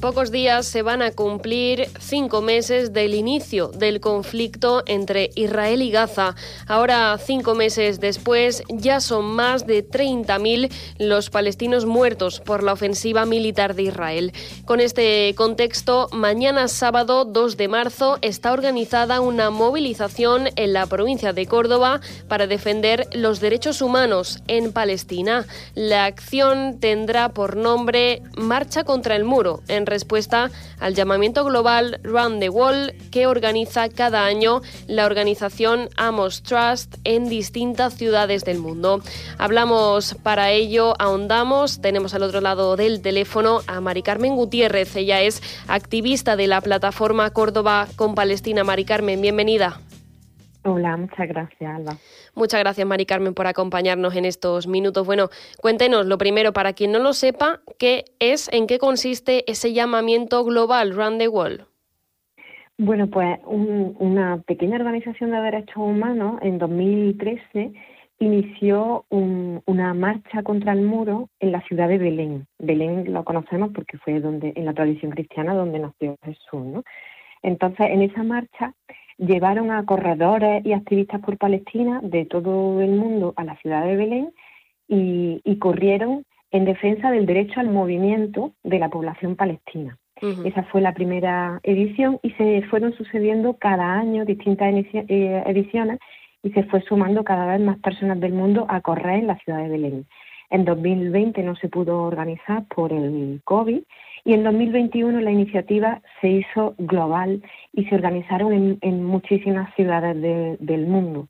Pocos días se van a cumplir cinco meses del inicio del conflicto entre Israel y Gaza. Ahora, cinco meses después, ya son más de 30.000 los palestinos muertos por la ofensiva militar de Israel. Con este contexto, mañana sábado 2 de marzo está organizada una movilización en la provincia de Córdoba para defender los derechos humanos en Palestina. La acción tendrá por nombre Marcha contra el Muro respuesta al llamamiento global Run the Wall que organiza cada año la organización Amos Trust en distintas ciudades del mundo. Hablamos para ello, ahondamos, tenemos al otro lado del teléfono a Mari Carmen Gutiérrez, ella es activista de la plataforma Córdoba con Palestina. Mari Carmen, bienvenida. Hola, muchas gracias, Alba. Muchas gracias, Mari Carmen, por acompañarnos en estos minutos. Bueno, cuéntenos lo primero, para quien no lo sepa, ¿qué es, en qué consiste ese llamamiento global Run the Wall? Bueno, pues una pequeña organización de derechos humanos en 2013 inició una marcha contra el muro en la ciudad de Belén. Belén lo conocemos porque fue donde en la tradición cristiana donde nació Jesús, ¿no? Entonces, en esa marcha llevaron a corredores y activistas por Palestina de todo el mundo a la ciudad de Belén y, corrieron en defensa del derecho al movimiento de la población palestina. Esa fue la primera edición y se fueron sucediendo cada año distintas eh, ediciones y se fue sumando cada vez más personas del mundo a correr en la ciudad de Belén. En 2020 no se pudo organizar por el COVID y en 2021 la iniciativa se hizo global y se organizaron en, muchísimas ciudades del mundo.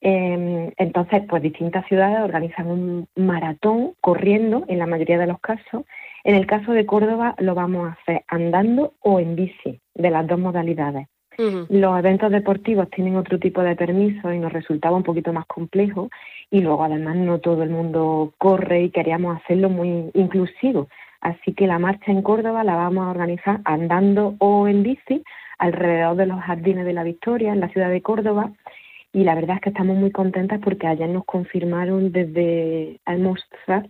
Em, entonces, pues distintas ciudades organizan un maratón corriendo en la mayoría de los casos. En el caso de Córdoba lo vamos a hacer andando o en bici, de las dos modalidades. Los eventos deportivos tienen otro tipo de permiso y nos resultaba un poquito más complejo y luego además no todo el mundo corre y queríamos hacerlo muy inclusivo. Así que la marcha en Córdoba la vamos a organizar andando o en bici alrededor de los jardines de la Victoria, en la ciudad de Córdoba. Y la verdad es que estamos muy contentas porque ayer nos confirmaron desde Almostrar,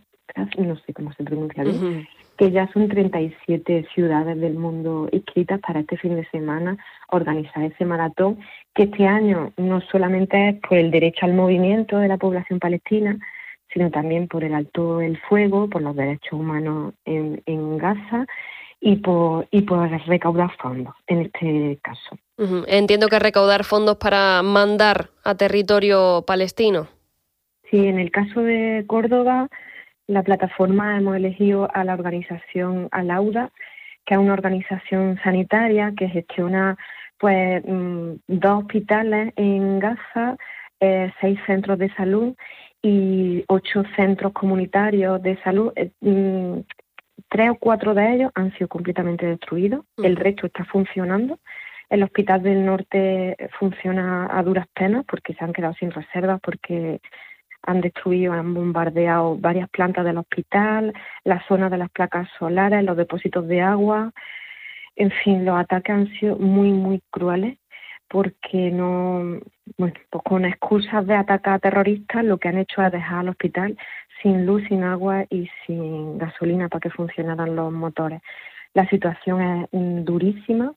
no sé cómo se pronuncia bien, que ya son 37 ciudades del mundo inscritas para este fin de semana organizar ese maratón, que este año no solamente es por el derecho al movimiento de la población palestina, sino también por el alto el fuego, por los derechos humanos en, en Gaza y por, y por recaudar fondos en este caso. Entiendo que recaudar fondos para mandar a territorio palestino. Sí, en el caso de Córdoba, la plataforma hemos elegido a la organización Alauda, que es una organización sanitaria que gestiona pues mm, dos hospitales en Gaza, eh, seis centros de salud y ocho centros comunitarios de salud. Eh, mm, tres o cuatro de ellos han sido completamente destruidos, el resto está funcionando. El Hospital del Norte funciona a duras penas porque se han quedado sin reservas, porque han destruido, han bombardeado varias plantas del hospital, la zona de las placas solares, los depósitos de agua. En fin, los ataques han sido muy, muy crueles porque no, bueno, pues con excusas de atacar a terroristas lo que han hecho es dejar al hospital sin luz, sin agua y sin gasolina para que funcionaran los motores. La situación es durísima.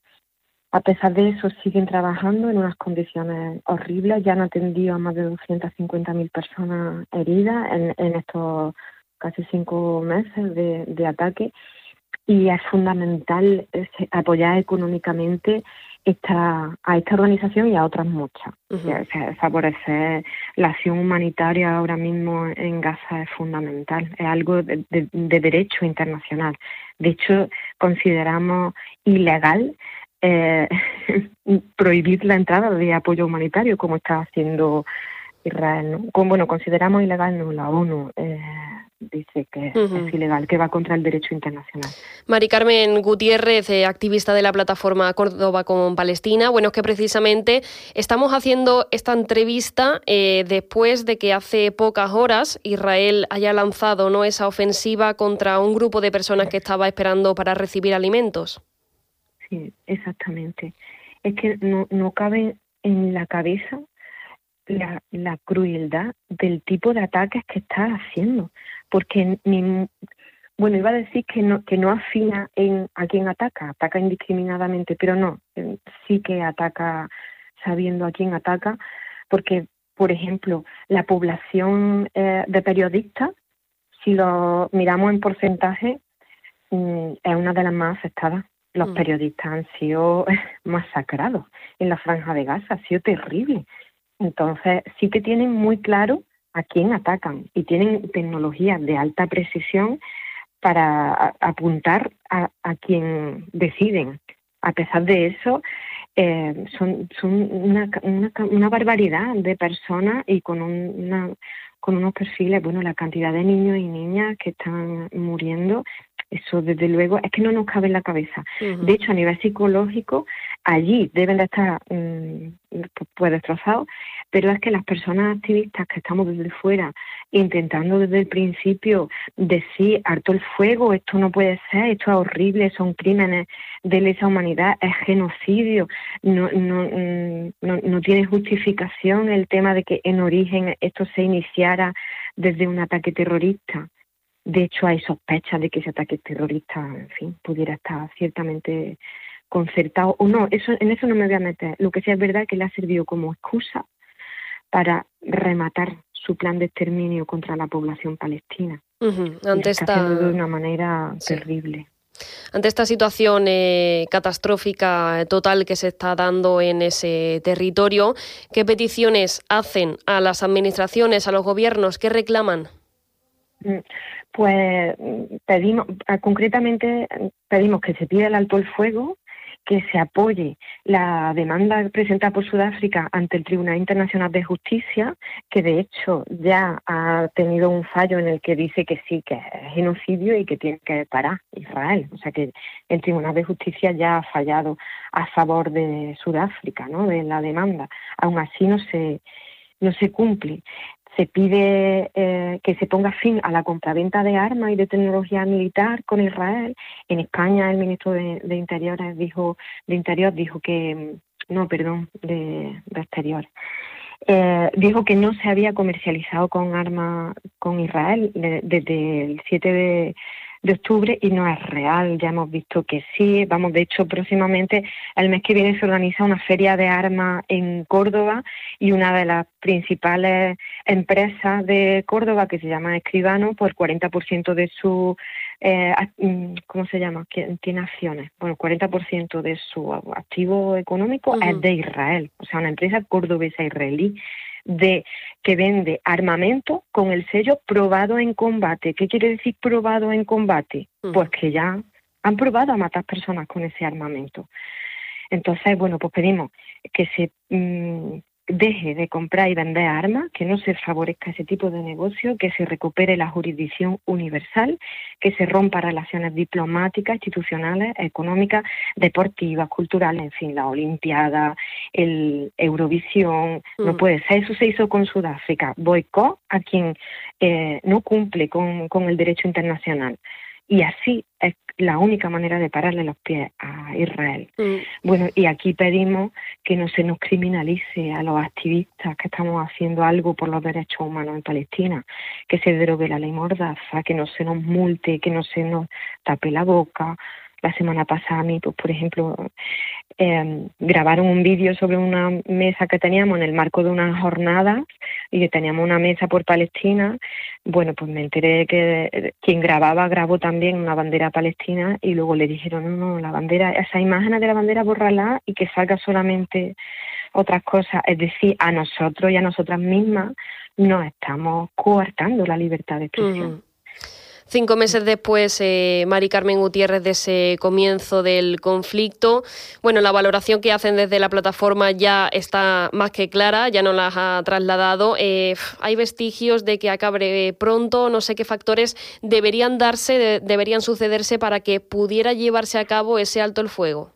A pesar de eso, siguen trabajando en unas condiciones horribles. Ya han atendido a más de 250.000 personas heridas en, estos casi cinco meses de ataque y es fundamental apoyar económicamente esta, a esta organización y a otras muchas. favorecer la acción humanitaria ahora mismo en Gaza es fundamental, es algo de, derecho internacional. De hecho, consideramos ilegal eh, prohibir la entrada de apoyo humanitario como está haciendo Israel. Como, bueno, consideramos ilegal no la ONU. Eh, dice que es ilegal, que va contra el derecho internacional. Mari Carmen Gutiérrez, eh, activista de la plataforma Córdoba con Palestina. Bueno, es que precisamente estamos haciendo esta entrevista eh, después de que hace pocas horas Israel haya lanzado ¿no? esa ofensiva contra un grupo de personas que estaba esperando para recibir alimentos. Sí, exactamente. Es que no, no cabe en la cabeza la, la crueldad del tipo de ataques que está haciendo, porque ni, bueno, iba a decir que no, que no afina en a quién ataca, ataca indiscriminadamente, pero no, eh, sí que ataca sabiendo a quién ataca, porque, por ejemplo, la población eh, de periodistas, si lo miramos en porcentaje, mm, es una de las más afectadas. Los mm. periodistas han sido masacrados en la franja de Gaza, ha sido terrible. Entonces, sí que tienen muy claro a quién atacan y tienen tecnologías de alta precisión para apuntar a, a quien deciden. A pesar de eso, eh, son, una, una, barbaridad de personas y con una con unos perfiles, bueno, la cantidad de niños y niñas que están muriendo eso, desde luego, es que no nos cabe en la cabeza. De hecho, a nivel psicológico, allí deben de estar mm, pues destrozados, pero es que las personas activistas que estamos desde fuera intentando desde el principio decir harto el fuego, esto no puede ser, esto es horrible, son crímenes de lesa humanidad, es genocidio, no, no, mm, no, no tiene justificación el tema de que en origen esto se iniciara desde un ataque terrorista. De hecho, hay sospechas de que ese ataque terrorista, en fin, pudiera estar ciertamente concertado o no. Eso, en eso no me voy a meter. Lo que sí es verdad es que le ha servido como excusa para rematar su plan de exterminio contra la población palestina. Ante esta... de una manera terrible. Ante esta situación eh, catastrófica total que se está dando en ese territorio, ¿qué peticiones hacen a las administraciones, a los gobiernos? ¿Qué reclaman? Pues pedimos, ah, concretamente pedimos que se pida el alto el fuego, que se apoye la demanda presentada por Sudáfrica ante el Tribunal Internacional de Justicia, que de hecho ya ha tenido un fallo en el que dice que sí, que es genocidio y que tiene que parar Israel. O sea que el Tribunal de Justicia ya ha fallado a favor de Sudáfrica, ¿no? De la demanda. Aún así no se no se cumple se pide eh, que se ponga fin a la compraventa de armas y de tecnología militar con Israel. En España el ministro de, Interiores dijo, de Interior dijo que, no, perdón, de, Exterior, eh, dijo que no se había comercializado con armas con Israel desde el 7 de de octubre y no es real. Ya hemos visto que sí. Vamos, de hecho, próximamente, el mes que viene se organiza una feria de armas en Córdoba y una de las principales empresas de Córdoba, que se llama Escribano, por 40% de su, eh, mm, ¿cómo se llama? Tiene acciones. Bueno, 40% de su activo económico es de Israel, o sea, una empresa cordobesa israelí de que vende armamento con el sello probado en combate. ¿Qué quiere decir probado en combate? Mm. Pues que ya han probado a matar personas con ese armamento. Entonces, bueno, pues pedimos que se mm, deje de comprar y vender armas, que no se favorezca ese tipo de negocio, que se recupere la jurisdicción universal, que se rompa relaciones diplomáticas, institucionales, económicas, deportivas, culturales, en fin, la Olimpiada, el Eurovisión, no mm. puede ser. Eso se hizo con Sudáfrica, boicot a quien eh, no cumple con, con el derecho internacional. Y así es la única manera de pararle los pies a Israel. Mm. Bueno, y aquí pedimos que no se nos criminalice a los activistas que estamos haciendo algo por los derechos humanos en Palestina, que se derogue la ley mordaza, que no se nos multe, que no se nos tape la boca, la semana pasada a mí, pues por ejemplo, eh, grabaron un vídeo sobre una mesa que teníamos en el marco de unas jornadas y que teníamos una mesa por Palestina. Bueno, pues me enteré que quien grababa grabó también una bandera palestina y luego le dijeron, no, no, la bandera, esa imagen de la bandera borrala y que salga solamente otras cosas. Es decir, a nosotros y a nosotras mismas nos estamos coartando la libertad de expresión. Cinco meses después, eh, Mari Carmen Gutiérrez, de ese comienzo del conflicto, bueno, la valoración que hacen desde la plataforma ya está más que clara, ya no las ha trasladado. Eh, hay vestigios de que acabe pronto, no sé qué factores deberían darse, deberían sucederse para que pudiera llevarse a cabo ese alto el fuego.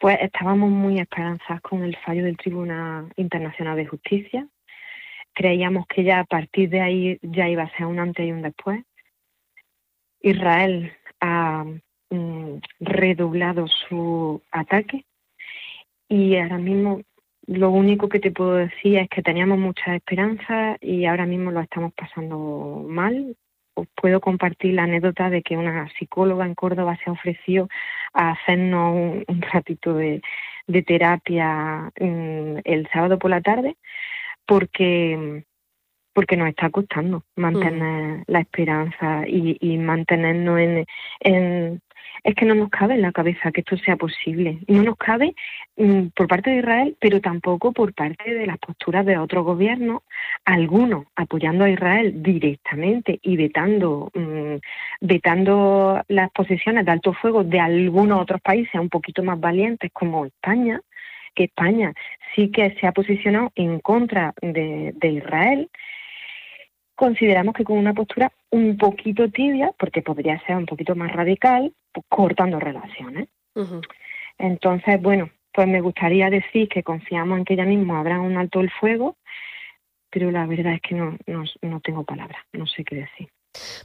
Pues estábamos muy esperanzados con el fallo del Tribunal Internacional de Justicia. Creíamos que ya a partir de ahí ya iba a ser un antes y un después Israel ha mm, redoblado su ataque y ahora mismo lo único que te puedo decir es que teníamos mucha esperanza y ahora mismo lo estamos pasando mal. Os puedo compartir la anécdota de que una psicóloga en Córdoba se ofreció a hacernos un, ratito de, terapia mm, el sábado por la tarde porque porque nos está costando mantener mm. la esperanza y, mantenernos en, Es que no nos cabe en la cabeza que esto sea posible. No nos cabe mm, por parte de Israel, pero tampoco por parte de las posturas de otros gobiernos, algunos apoyando a Israel directamente y vetando, mm, vetando las posiciones de alto fuego de algunos otros países un poquito más valientes como España, que España sí que se ha posicionado en contra de Israel consideramos que con una postura un poquito tibia, porque podría ser un poquito más radical, pues, cortando relaciones. Entonces, bueno, pues me gustaría decir que confiamos en que ya mismo habrá un alto el fuego, pero la verdad es que no, no, no tengo palabras, no sé qué decir.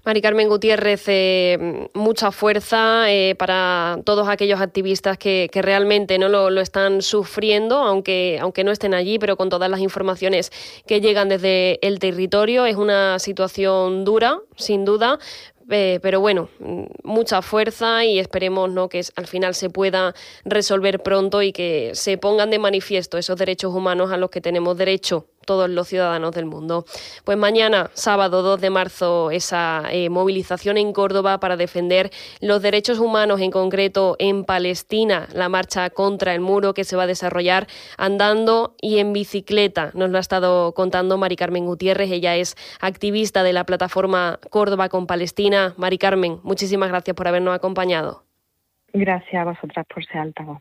Mari Carmen Gutiérrez, eh, mucha fuerza eh, para todos aquellos activistas que, realmente no lo, están sufriendo, aunque, aunque no estén allí, pero con todas las informaciones que llegan desde el territorio. Es una situación dura, sin duda, eh, pero bueno, mucha fuerza y esperemos ¿no? que al final se pueda resolver pronto y que se pongan de manifiesto esos derechos humanos a los que tenemos derecho todos los ciudadanos del mundo. Pues mañana, sábado 2 de marzo, esa eh, movilización en Córdoba para defender los derechos humanos, en concreto en Palestina, la marcha contra el muro que se va a desarrollar andando y en bicicleta. Nos lo ha estado contando Mari Carmen Gutiérrez, ella es activista de la plataforma Córdoba con Palestina. Mari Carmen, muchísimas gracias por habernos acompañado. Gracias a vosotras por ser altavoz.